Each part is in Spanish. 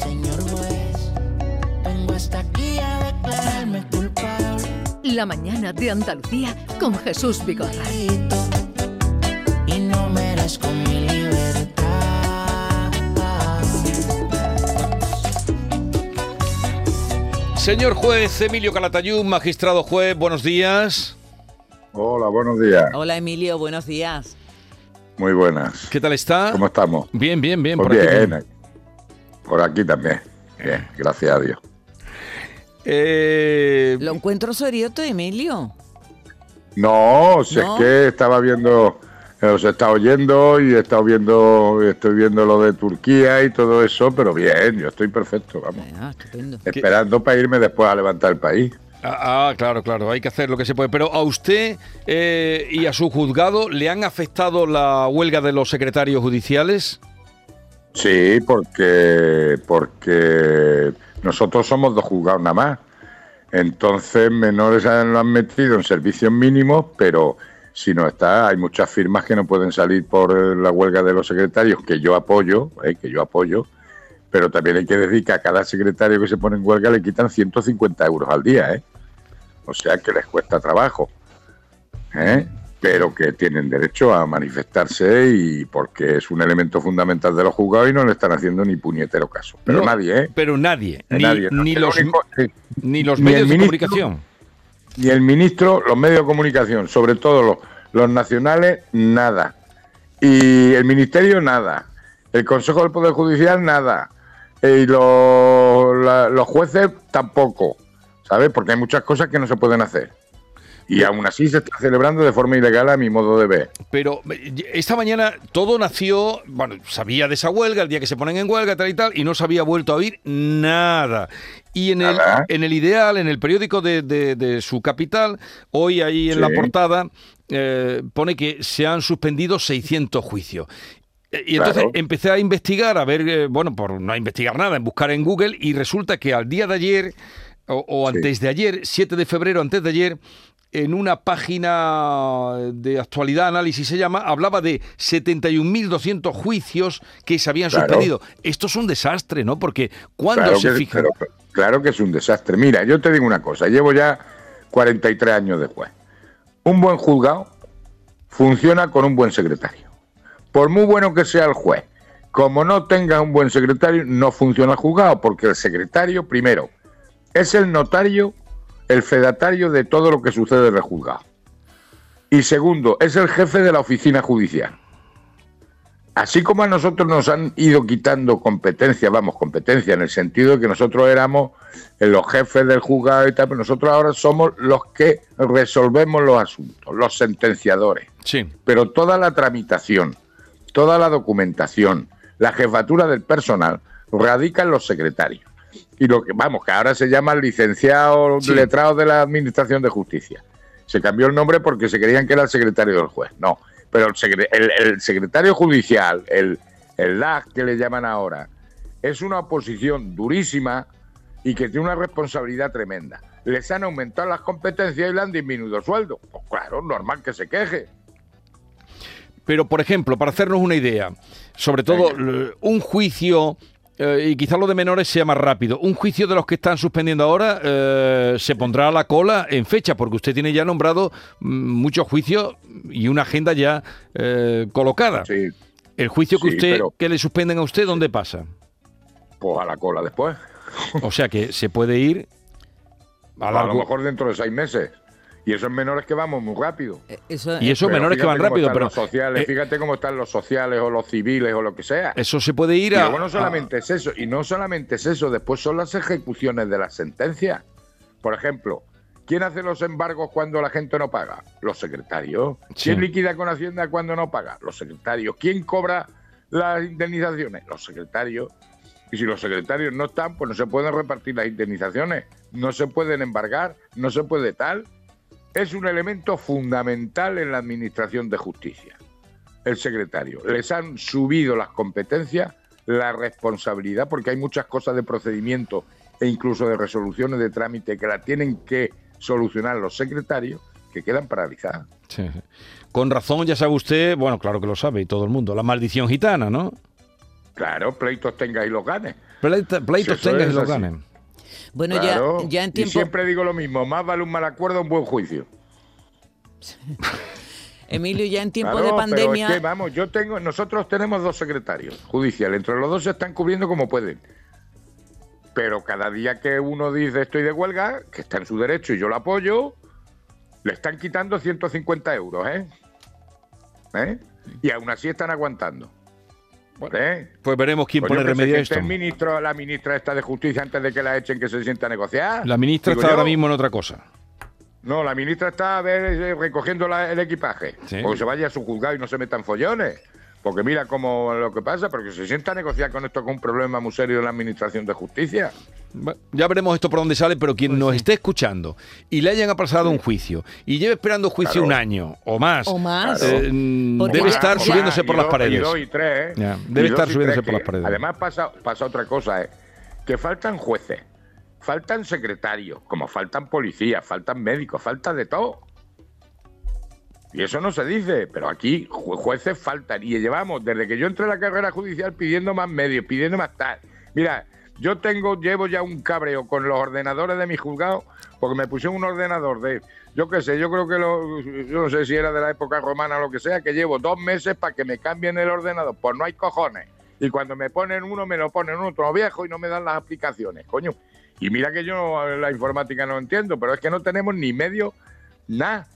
Señor juez, vengo hasta aquí a declararme culpable. La mañana de Andalucía con Jesús Vigorra. Y no merezco mi libertad. Señor juez Emilio Calatayud, magistrado juez, buenos días. Hola, buenos días. Hola Emilio, buenos días. Muy buenas. ¿Qué tal está? ¿Cómo estamos? Bien, bien, bien. Pues por aquí bien, por aquí también. Bien, gracias a Dios. Eh, ¿Lo encuentro serioto, Emilio? No, si ¿No? es que estaba viendo, eh, os he estado oyendo y he estado viendo, estoy viendo lo de Turquía y todo eso, pero bien, yo estoy perfecto, vamos. Ah, estupendo. Esperando para irme después a levantar el país. ah, ah, claro, claro, hay que hacer lo que se puede. Pero a usted eh, y a su juzgado le han afectado la huelga de los secretarios judiciales. Sí, porque, porque nosotros somos dos juzgados nada más. Entonces, menores lo han metido en servicios mínimos, pero si no está, hay muchas firmas que no pueden salir por la huelga de los secretarios, que yo apoyo, eh, que yo apoyo, pero también hay que decir que a cada secretario que se pone en huelga le quitan 150 euros al día, ¿eh? O sea que les cuesta trabajo, ¿eh? Pero que tienen derecho a manifestarse y porque es un elemento fundamental de los juzgados y no le están haciendo ni puñetero caso. Pero No, nadie, ¿eh? Pero nadie, ni, Nadie, no. ni los, único- sí. ni los ni medios de comunicación. Ni el ministro, los medios de comunicación, sobre todo los, los nacionales, nada. Y el ministerio, nada. El Consejo del Poder Judicial, nada. Y los, la- los jueces, tampoco. ¿Sabes? Porque hay muchas cosas que no se pueden hacer. Y aún así se está celebrando de forma ilegal a mi modo de ver. Pero eh, esta mañana todo nació, bueno, sabía de esa huelga, el día que se ponen en huelga, tal y tal, y no se había vuelto a oír nada. Y en, el, en el ideal, en el periódico de, de- de su capital, hoy ahí en Sí. la portada, eh, pone que se han suspendido 600 juicios. Eh, Y entonces Claro. empecé a investigar, a ver, eh, bueno, por no investigar nada, en buscar en Google, y resulta que al día de ayer, o, o Sí. antes de ayer, 7 de febrero, antes de ayer, en una página de actualidad, análisis se llama, hablaba de 71.200 juicios que se habían Claro. suspendido. Esto es un desastre, ¿no? Porque cuando Claro se que, pero- claro que es un desastre. Mira, yo te digo una cosa, llevo ya 43 años de juez. Un buen juzgado funciona con un buen secretario. Por muy bueno que sea el juez, como no tenga un buen secretario, no funciona el juzgado, porque el secretario, primero, es el notario, el fedatario de todo lo que sucede en el juzgado. Y segundo, es el jefe de la oficina judicial. Así como a nosotros nos han ido quitando competencia, vamos, competencia en el sentido de que nosotros éramos los jefes del juzgado y tal, pero nosotros ahora somos los que resolvemos los asuntos, los sentenciadores. Sí. Pero toda la tramitación, toda la documentación, la jefatura del personal radica en los secretarios. Y lo que, vamos, que ahora se llaman licenciados Sí. letrados de la Administración de Justicia. Se cambió el nombre porque se creían que era el secretario del juez. No, pero el, secre- el- el secretario judicial, el, el LAG que le llaman ahora, es una oposición durísima y que tiene una responsabilidad tremenda. Les han aumentado las competencias y le han disminuido el sueldo. Pues claro, normal que se queje. Pero, por ejemplo, para hacernos una idea, sobre todo un juicio, eh, y quizás lo de menores sea más rápido, un juicio de los que están suspendiendo ahora eh, se pondrá a la cola en fecha, porque usted tiene ya nombrado mm, muchos juicios y una agenda ya eh, colocada. Sí, El juicio que Sí, usted pero- que le suspenden a usted, ¿dónde pasa? pues a la cola después. O sea que se puede ir a A, lo mejor dentro de seis meses. Y esos menores que vamos muy rápido. Eh, Eso, Y eso Pero menores que van rápido, pero los sociales, eh, fíjate cómo están los sociales o los civiles o lo que sea. eso se puede ir Y a... luego no solamente es eso, y no solamente es eso, después son las ejecuciones de las sentencias. Por ejemplo, ¿quién hace los embargos cuando la gente no paga? Los secretarios. Sí. ¿Quién liquida con Hacienda cuando no paga? Los secretarios. ¿Quién cobra las indemnizaciones? Los secretarios. Y si los secretarios no están, pues no se pueden repartir las indemnizaciones, no se pueden embargar, no se puede tal. Es un elemento fundamental en la administración de justicia. El secretario. Les han subido las competencias, la responsabilidad, porque hay muchas cosas de procedimiento e incluso de resoluciones de trámite que la tienen que solucionar los secretarios, que quedan paralizadas. Sí. Con razón, ya sabe usted, bueno, claro que lo sabe y todo el mundo, la maldición gitana, ¿no? Claro, pleitos tenga y los gane. Pleita- pleitos Si y los ganen. Bueno, Claro, ya, ya en Y tiempo. siempre digo lo mismo, más vale un mal acuerdo a un buen juicio. Emilio, ya en tiempo Claro, de pero pandemia. es que, vamos, yo tengo, nosotros tenemos dos secretarios judiciales, entre los dos se están cubriendo como pueden. Pero cada día que uno dice estoy de huelga, que está en su derecho y yo lo apoyo, le están quitando 150 euros, ¿eh? ¿Eh? Y aún así están aguantando. ¿Eh? Pues veremos quién Pues pone remedio a esto. este ministro, la ministra esta de justicia, antes de que la echen, que se sienta a negociar. La ministra Digo está ahora mismo en otra cosa. No, la ministra está a ver, eh, recogiendo la- el equipaje. Sí. Porque se vaya a su juzgado y no se metan follones. Porque mira cómo lo que pasa, porque se sienta a negociar con esto con un problema muy serio en la administración de justicia. Ya veremos esto por dónde sale, pero quien Pues nos sí. esté escuchando y le hayan pasado un juicio y lleve esperando juicio Claro. un año o más, O más. eh, debe estar subiéndose por las dos- paredes. Y dos y tres, ¿eh? Ya, Y debe dos estar y subiéndose tres por las que- paredes. Además pasa, pasa otra cosa, ¿eh? Que faltan jueces, faltan secretarios, como faltan policías, faltan médicos, falta de todo. Y eso no se dice, pero aquí ju- jueces faltan. Y llevamos, desde que yo entré a la carrera judicial, pidiendo más medios, pidiendo más tal. Mira, yo tengo, llevo ya un cabreo con los ordenadores de mi juzgado, porque me pusieron un ordenador de, yo qué sé, yo creo que lo, yo no sé si era de la época romana o lo que sea, que llevo dos meses para que me cambien el ordenador. Pues no hay cojones. Y cuando me ponen uno, me lo ponen otro viejo y no me dan las aplicaciones, coño. Y mira que yo la informática no entiendo, pero es que no tenemos ni medio, nada.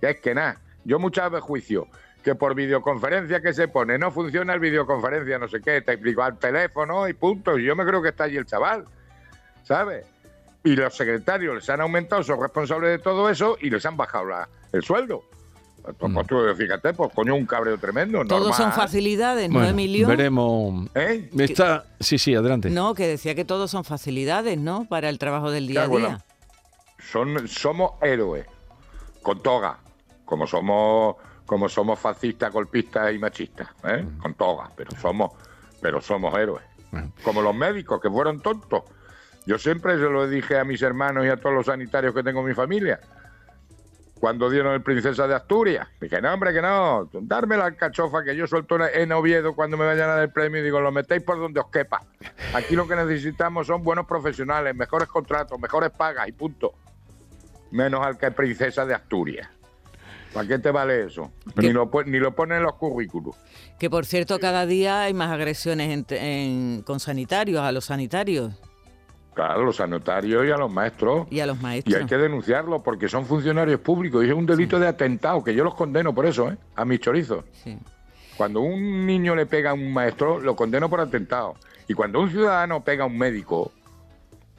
Es que nada. Yo muchas veces juicio que por videoconferencia que se pone no funciona el videoconferencia, no sé qué, te explico al teléfono y punto. Y yo me creo que está allí el chaval, ¿sabes? Y los secretarios les han aumentado, son responsables de todo eso y les han bajado la- el sueldo. Pues, pues, tú, fíjate, pues coño, un cabreo tremendo. Todos son facilidades, ¿no, Bueno, Emilio? veremos. ¿Eh? Está, sí, sí, adelante. No, que decía que todos son facilidades, ¿no? Para el trabajo del día a día. bueno. Son, somos héroes, con toga, como somos, como somos fascistas, golpistas y machistas, ¿eh? con toga, pero somos, pero somos héroes. Como los médicos que fueron tontos. Yo siempre se lo dije a mis hermanos y a todos los sanitarios que tengo en mi familia. Cuando dieron el Princesa de Asturias, dije, no, hombre, que no, darme la alcachofa que yo suelto en Oviedo cuando me vayan a dar el premio y digo, lo metéis por donde os quepa. Aquí lo que necesitamos son buenos profesionales, mejores contratos, mejores pagas y punto. Menos al que es Princesa de Asturias. ¿Para qué te vale eso? Ni lo, ni lo ponen en los currículos. Que por cierto, cada día hay más agresiones en- en- con sanitarios, a los sanitarios Claro, a los sanitarios y a los maestros. y a los Y maestros. hay que denunciarlo porque son funcionarios públicos y es un delito de atentado, que yo los condeno por eso, ¿eh? A mis chorizos. Sí. Cuando un niño le pega a un maestro, lo condeno por atentado. Y cuando un ciudadano pega a un médico,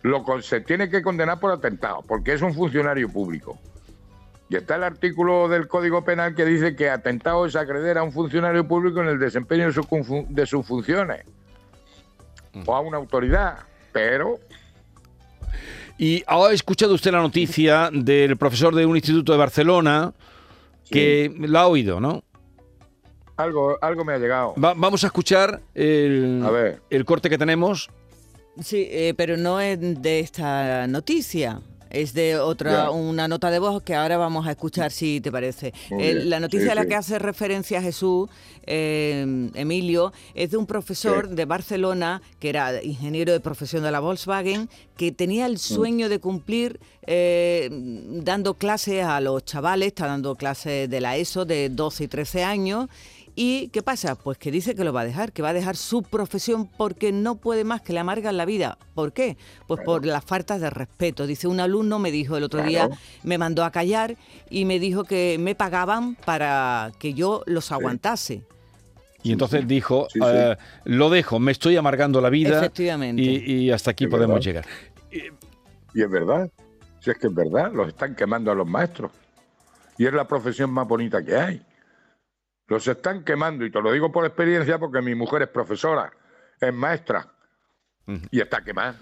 lo se tiene que condenar por atentado, porque es un funcionario público. Y está el artículo del Código Penal que dice que atentado es agreder a un funcionario público en el desempeño de, su confu- de sus funciones. O a una autoridad. Pero Y ha escuchado usted la noticia del profesor de un instituto de Barcelona que la ha oído, ¿no? algo, algo me ha llegado. Va- vamos a escuchar el, A ver. el corte que tenemos. Sí, eh, pero no es de esta noticia. Es de otra, Ya. una nota de voz que ahora vamos a escuchar si te parece. La noticia sí, a la sí. que hace referencia Jesús, eh, Emilio, es de un profesor Sí. de Barcelona, que era ingeniero de profesión de la Volkswagen, que tenía Mm. el sueño de cumplir eh, dando clases a los chavales, está dando clases de la ESO de 12 y 13 años. ¿Y qué pasa? Pues que dice que lo va a dejar, que va a dejar su profesión porque no puede más, que le amargan la vida. ¿Por qué? Pues por las faltas de respeto. Dice, un alumno me dijo el otro día, me mandó a callar y me dijo que me pagaban para que yo los aguantase. Y entonces dijo, Sí, sí. eh, lo dejo, me estoy amargando la vida. Efectivamente. Y, y hasta aquí Es podemos verdad. llegar. Y es verdad. Si es que es verdad, los están quemando a los maestros. Y es la profesión más bonita que hay. Los están quemando, y te lo digo por experiencia porque mi mujer es profesora, es maestra, y está quemada.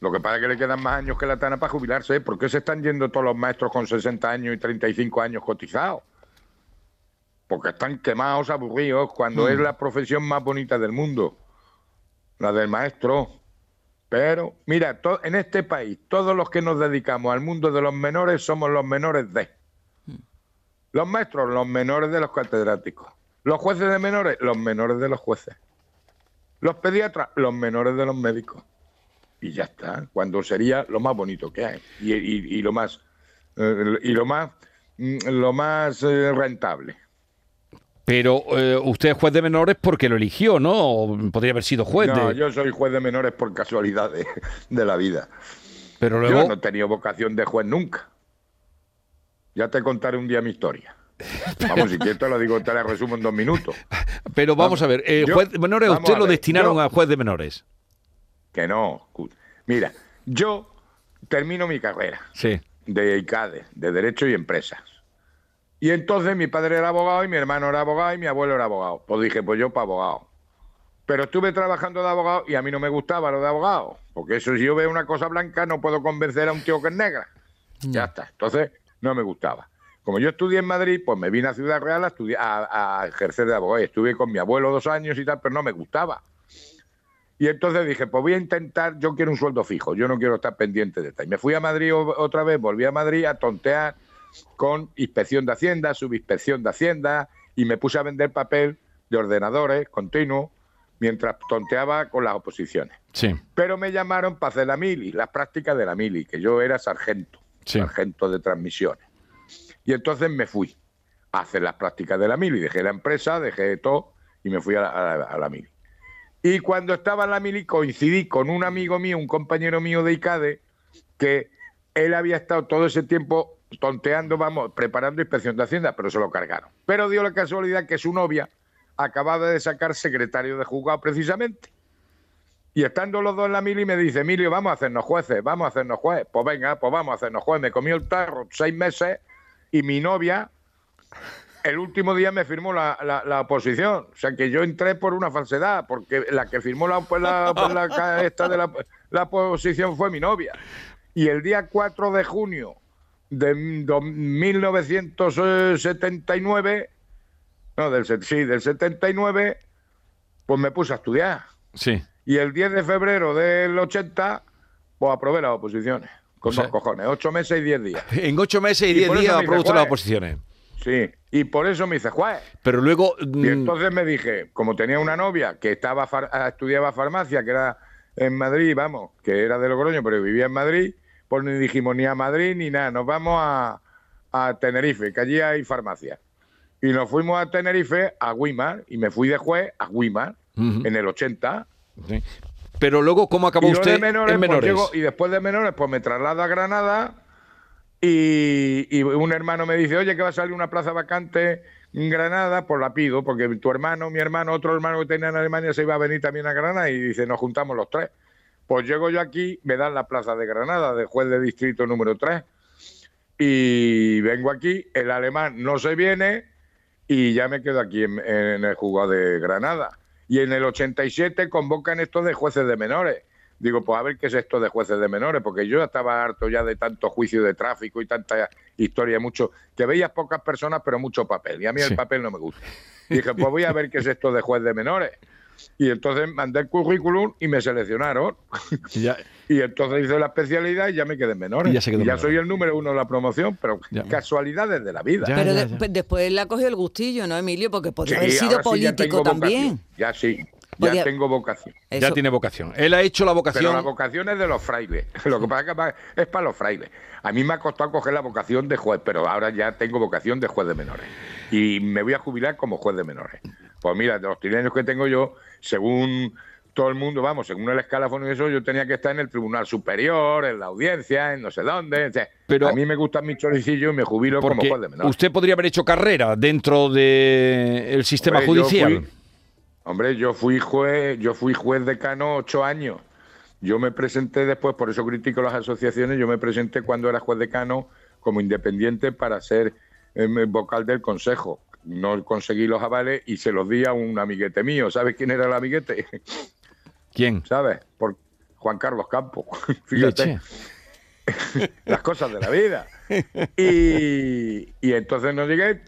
Lo que pasa es que le quedan más años que la tana para jubilarse. ¿Por qué se están yendo todos los maestros con 60 años y 35 años cotizados? Porque están quemados, aburridos, cuando es la profesión más bonita del mundo, la del maestro. Pero, mira, en este país, todos los que nos dedicamos al mundo de los menores somos los menores de. Los maestros, los menores de los catedráticos. Los jueces de menores, los menores de los jueces. Los pediatras, los menores de los médicos. Y ya está, cuando sería lo más bonito que hay. Y, y- y lo más, eh, y lo más, mm, lo más eh, rentable. Pero eh, usted es juez de menores porque lo eligió, ¿no? O podría haber sido juez No, de... yo soy juez de menores por casualidad de, de la vida. Pero Yo luego... no he tenido vocación de juez nunca. Ya te contaré un día mi historia. Vamos, si quieres te lo digo, te la resumo en dos minutos. Pero vamos a ver, eh, Yo- juez de menores, usted lo ver, destinaron yo- a juez de menores. Que no. Mira, yo termino mi carrera Sí. de ICADE, de Derecho y Empresas. Y entonces mi padre era abogado y mi hermano era abogado y mi abuelo era abogado. Pues dije, pues yo para abogado. Pero estuve trabajando de abogado y a mí no me gustaba lo de abogado. Porque eso, si yo veo una cosa blanca, no puedo convencer a un tío que es negra. Ya está. Entonces, no me gustaba. Como yo estudié en Madrid, pues me vine a Ciudad Real a, estudiar, a, a ejercer de abogado. Estuve con mi abuelo dos años y tal, pero no me gustaba. Y entonces dije, pues voy a intentar, yo quiero un sueldo fijo, yo no quiero estar pendiente de tal. Y me fui a Madrid otra vez, volví a Madrid a tontear con inspección de Hacienda, subinspección de Hacienda, y me puse a vender papel de ordenadores continuo mientras tonteaba con las oposiciones. Sí. Pero me llamaron para hacer la mili, las prácticas de la mili, que yo era sargento, Sí. sargento de transmisiones. Y entonces me fui a hacer las prácticas de la mili, dejé la empresa, dejé todo y me fui a la, a a la mili. Y cuando estaba en la mili coincidí con un amigo mío, un compañero mío de ICADE, que él había estado todo ese tiempo tonteando, vamos, preparando inspección de Hacienda, pero se lo cargaron. Pero dio la casualidad que su novia acababa de sacar secretario de juzgado precisamente. Y estando los dos en la mili me dice, Emilio, vamos a hacernos jueces, vamos a hacernos jueces. Pues venga, pues vamos a hacernos jueces. Me comió el tarro seis meses y mi novia el último día me firmó la, la, la oposición. O sea que yo entré por una falsedad, porque la que firmó la, pues pues esta de la, oposición fue mi novia. Y el día 4 de junio de do- 1979, no, del, sí, del 79, pues me puse a estudiar. Sí. Y el 10 de febrero del 80, pues aprobé las oposiciones. Con O sea- dos cojones, ocho meses y diez días. En ocho meses y Y diez días aprobó usted las oposiciones. Sí, y por eso me hice juez. Pero luego... Y mm, entonces me dije, como tenía una novia que estaba far- ah, estudiaba farmacia, que era en Madrid, vamos, que era de Logroño, pero vivía en Madrid, pues ni dijimos ni a Madrid ni nada, nos vamos a, a Tenerife, que allí hay farmacia. Y nos fuimos a Tenerife, a Guimar, y me fui de juez a Guimar, en el 80. Sí. Pero luego, ¿cómo acabó y usted de menores, en pues, menores? llego- y después de menores, pues me traslado a Granada y, y un hermano me dice, oye, que va a salir una plaza vacante en Granada, pues la pido, porque tu hermano, mi hermano, otro hermano que tenía en Alemania se iba a venir también a Granada y dice, nos juntamos los tres. Pues llego yo aquí, me dan la plaza de Granada, de juez de distrito número 3, y vengo aquí, el alemán no se viene y ya me quedo aquí en, en el juzgado de Granada. Y en el 87 convocan esto de jueces de menores. Digo, pues a ver qué es esto de jueces de menores, porque yo estaba harto ya de tanto juicio de tráfico y tanta historia, mucho, que veías pocas personas, pero mucho papel. Y a mí Sí. el papel no me gusta. Dije, pues voy a ver qué es esto de juez de menores. Y entonces mandé el currículum y me seleccionaron. Ya- Y entonces hice la especialidad y ya me quedé en menores. Y ya se quedó soy el número uno de la promoción, pero Ya. casualidades de la vida. Ya, Pero ya, de- ya. pues después le ha cogido el gustillo, ¿no, Emilio? Porque podría Sí, haber sido ahora sí ya político también. vocación. Ya sí, ya tengo vocación. ya tiene vocación. Él ha hecho la Pero vocación... la vocación es de los frailes. Lo que pasa es que es para los frailes. A mí me ha costado coger la vocación de juez, pero ahora ya tengo vocación de juez de menores. Y me voy a jubilar como juez de menores. Pues mira, de los 30 años que tengo yo, según todo el mundo, vamos, según el escalafón y eso, yo tenía que estar en el Tribunal Superior, en la audiencia, en no sé dónde. o sea, Pero- a mí me gustan mis choricillos y me jubilo como juez de menores. usted podría haber hecho carrera dentro del sistema judicial. Hombre, yo fui juez, yo fui juez decano ocho años. Yo me presenté después, por eso critico las asociaciones, yo me presenté cuando era juez decano como independiente para ser em, vocal del consejo. No conseguí los avales y se los di a un amiguete mío. ¿Sabes quién era el amiguete? ¿Quién? ¿Sabes? Por Juan Carlos Campos. Fíjate Leche. las cosas de la vida. Y, y entonces no llegué,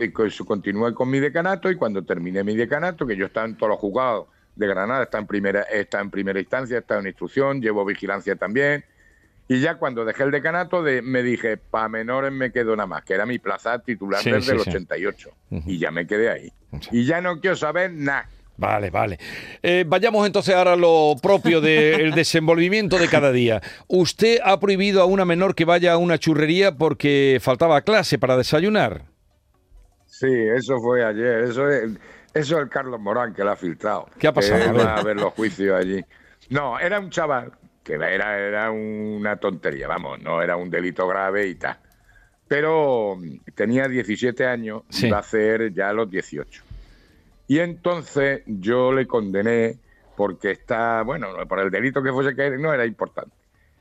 continué con mi decanato y cuando terminé mi decanato, que yo estaba en todos los juzgados de Granada, está en primera, está en primera instancia, está en instrucción, llevo vigilancia también. Y ya cuando dejé el decanato de, me dije, para menores me quedo nada más, que era mi plaza titular Sí, desde sí, el sí. 88. Ujú. Y ya me quedé ahí. Sí. Y ya no quiero saber nada. Vale, vale. Eh, vayamos entonces ahora a lo propio del desenvolvimiento de cada día. ¿Usted ha prohibido a una menor que vaya a una churrería porque faltaba clase para desayunar? Sí, eso fue ayer. Eso es, eso es el Carlos Morán que la ha filtrado. ¿Qué ha pasado? Que A ver. va a ver los juicios allí. No, era un chaval que era, era una tontería, vamos, no era un delito grave y tal. Pero tenía 17 años Sí. y va a hacer ya los 18. Y entonces yo le condené porque está, bueno, por el delito que fuese que no era importante.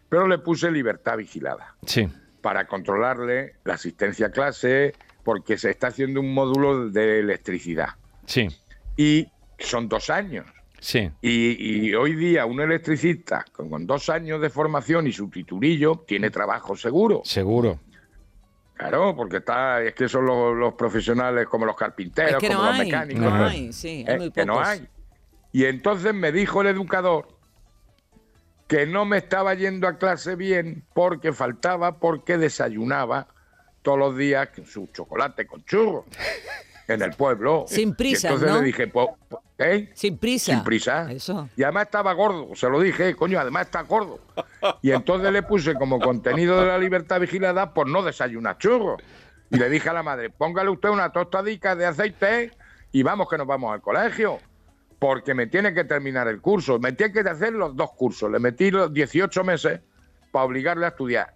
Pero le puse libertad vigilada Sí, para controlarle la asistencia a clase, porque se está haciendo un módulo de electricidad. sí, Y son dos años. sí. Y, y hoy día un electricista con, con dos años de formación y su titulillo tiene trabajo seguro. Seguro. Claro, porque está, es que son los, los profesionales como los carpinteros, Es que como no los hay, mecánicos. no hay, sí, Eh, hay muy que no hay. Y entonces me dijo el educador que no me estaba yendo a clase bien porque faltaba, porque desayunaba todos los días su chocolate con churros en el pueblo. Sin prisas, Y entonces ¿no? le dije, po- po- ¿eh? Sin prisa. Sin prisa. Eso. Y además estaba gordo, se lo dije, coño, además está gordo. Y entonces le puse como contenido de la libertad vigilada por no desayunar churros. Y le dije a la madre, póngale usted una tostadica de aceite y vamos que nos vamos al colegio. Porque me tiene que terminar el curso. Me tiene que hacer los dos cursos. Le metí los 18 meses para obligarle a estudiar.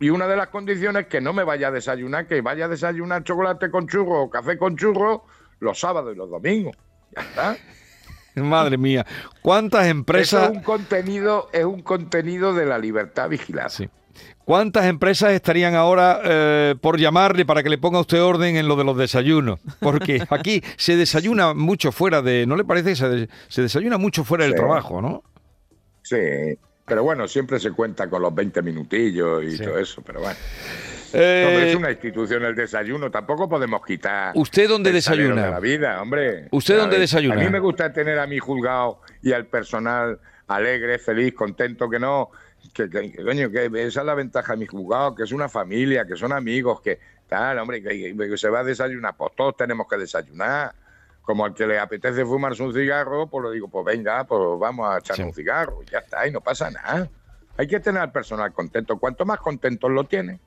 Y una de las condiciones es que no me vaya a desayunar, que vaya a desayunar chocolate con churro o café con churro los sábados y los domingos. Ya está. Madre mía. ¿Cuántas Eso empresas... es un contenido, es un contenido de la libertad vigilada. Sí. ¿Cuántas empresas estarían ahora eh, por llamarle para que le ponga usted orden en lo de los desayunos? Porque aquí se desayuna mucho fuera de... ¿No le parece se, se desayuna mucho fuera del trabajo, no? Sí, pero bueno, siempre se cuenta con los 20 minutillos y Sí. todo eso, pero bueno. Eh, Hombre, es una institución el desayuno, tampoco podemos quitar. ¿Usted dónde el desayuna? De la vida, hombre. ¿Usted dónde desayuna? A mí me gusta tener a mi juzgado y al personal alegre, feliz, contento, que no. Que, que- que, coño, que esa es la ventaja de mi juzgado, que es una familia, que son amigos, que tal, hombre, que, que se va a desayunar. Pues todos tenemos que desayunar. Como al que le apetece fumarse un cigarro, pues le digo, pues venga, pues vamos a echar Sí. un cigarro. Y ya está, y no pasa nada. Hay que tener al personal contento. Cuanto más contentos lo tienen,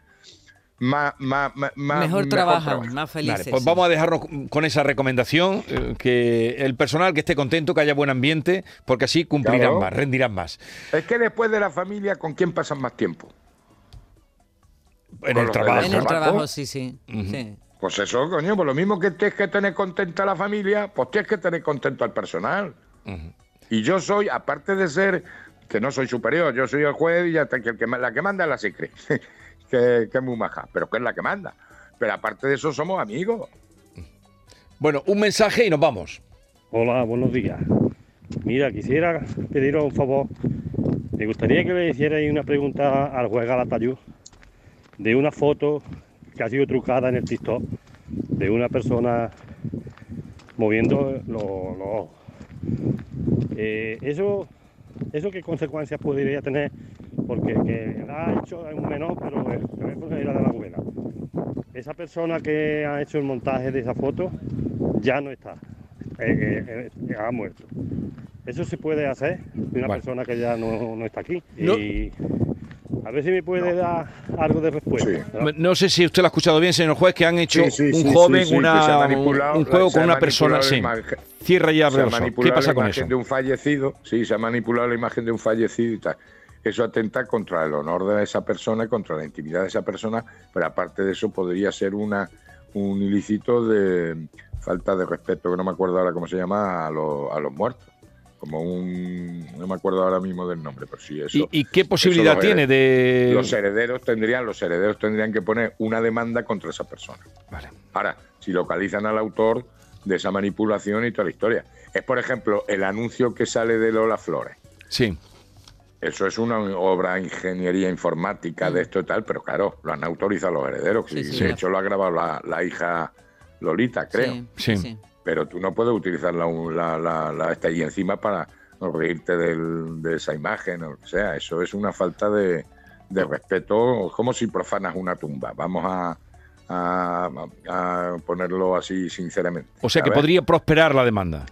más, más, más, más- mejor, trabajan, trabajan. más felices. Vale, pues vamos a dejarnos con esa recomendación, eh, que el personal que esté contento, que haya buen ambiente, porque así cumplirán Claro. más, rendirán más. Es que después de la familia, ¿con quién pasan más tiempo? En el trabajo. En el ¿Trabajo? trabajo, sí, sí. sí. Pues eso, coño, pues lo mismo que tienes que tener contenta a la familia, pues tienes que tener contento al personal. Y yo soy, aparte de ser, que no soy superior, yo soy el juez y ya está, que, el que la que manda es la secre, que, que es muy maja, pero que es la que manda. Pero aparte de eso somos amigos. Bueno, un mensaje y nos vamos. Hola, buenos días. Mira, quisiera pediros un favor. Me gustaría que le hicierais una pregunta al juez Galatayud de una foto que ha sido trucada en el TikTok de una persona moviendo los, ojos. Eh, eso, ¿Eso qué consecuencias podría tener? Porque que la ha hecho un menor, pero el teléfono era de la abuela. Esa persona que ha hecho el montaje de esa foto ya no está. Eh, eh, ha muerto. Eso se puede hacer de una persona que ya no, no está aquí. No. Y a ver si me puede dar algo de respuesta. Sí. ¿no? No sé si usted lo ha escuchado bien, señor juez, que han hecho Sí, sí, un joven, una, manipulado- un juego con una persona. manipulado. Cierra y abre se ha ojos. ¿Qué manipulado pasa la con imagen eso? de un fallecido, sí, se ha manipulado la imagen de un fallecido y tal. Eso atenta contra el honor de esa persona y contra la intimidad de esa persona, pero aparte de eso podría ser una un ilícito de falta de respeto, que no me acuerdo ahora cómo se llama, a, los- a los muertos. Como un... no me acuerdo ahora mismo del nombre, pero sí, eso... ¿Y, y qué posibilidad los tiene de...? Los herederos tendrían, los herederos tendrían que poner una demanda contra esa persona. Vale. Ahora, si localizan al autor de esa manipulación y toda la historia. Es, por ejemplo, el anuncio que sale de Lola Flores. Sí. Eso es una obra de ingeniería informática de esto y tal, pero claro, lo han autorizado los herederos. Sí, y sí. de hecho, lo ha grabado la, la hija Lolita, creo. Sí. sí. Pero tú no puedes utilizar la, la, la- la- esta y encima para reírte del- de esa imagen o lo que sea. Eso es una falta de, de respeto, como si profanas una tumba. Vamos a, a- a ponerlo así sinceramente. O sea que podría prosperar la demanda.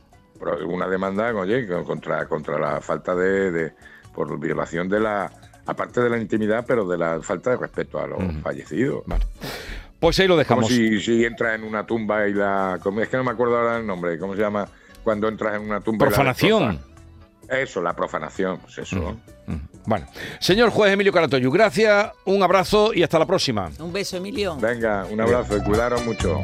una demanda, oye, contra, contra la falta de, de- por violación de la, aparte de la intimidad, pero de la falta de respeto a los fallecidos. Pues ahí lo Como dejamos. si, si entras en una tumba y la, es que no me acuerdo ahora el nombre, ¿cómo se llama? Cuando entras en una tumba. y la Profanación. destrozas. Eso, la profanación, pues eso. Mm, Bueno, señor juez Emilio Caratoyu, gracias, un abrazo y hasta la próxima. Un beso, Emilio. Venga, un abrazo y cuidaros mucho.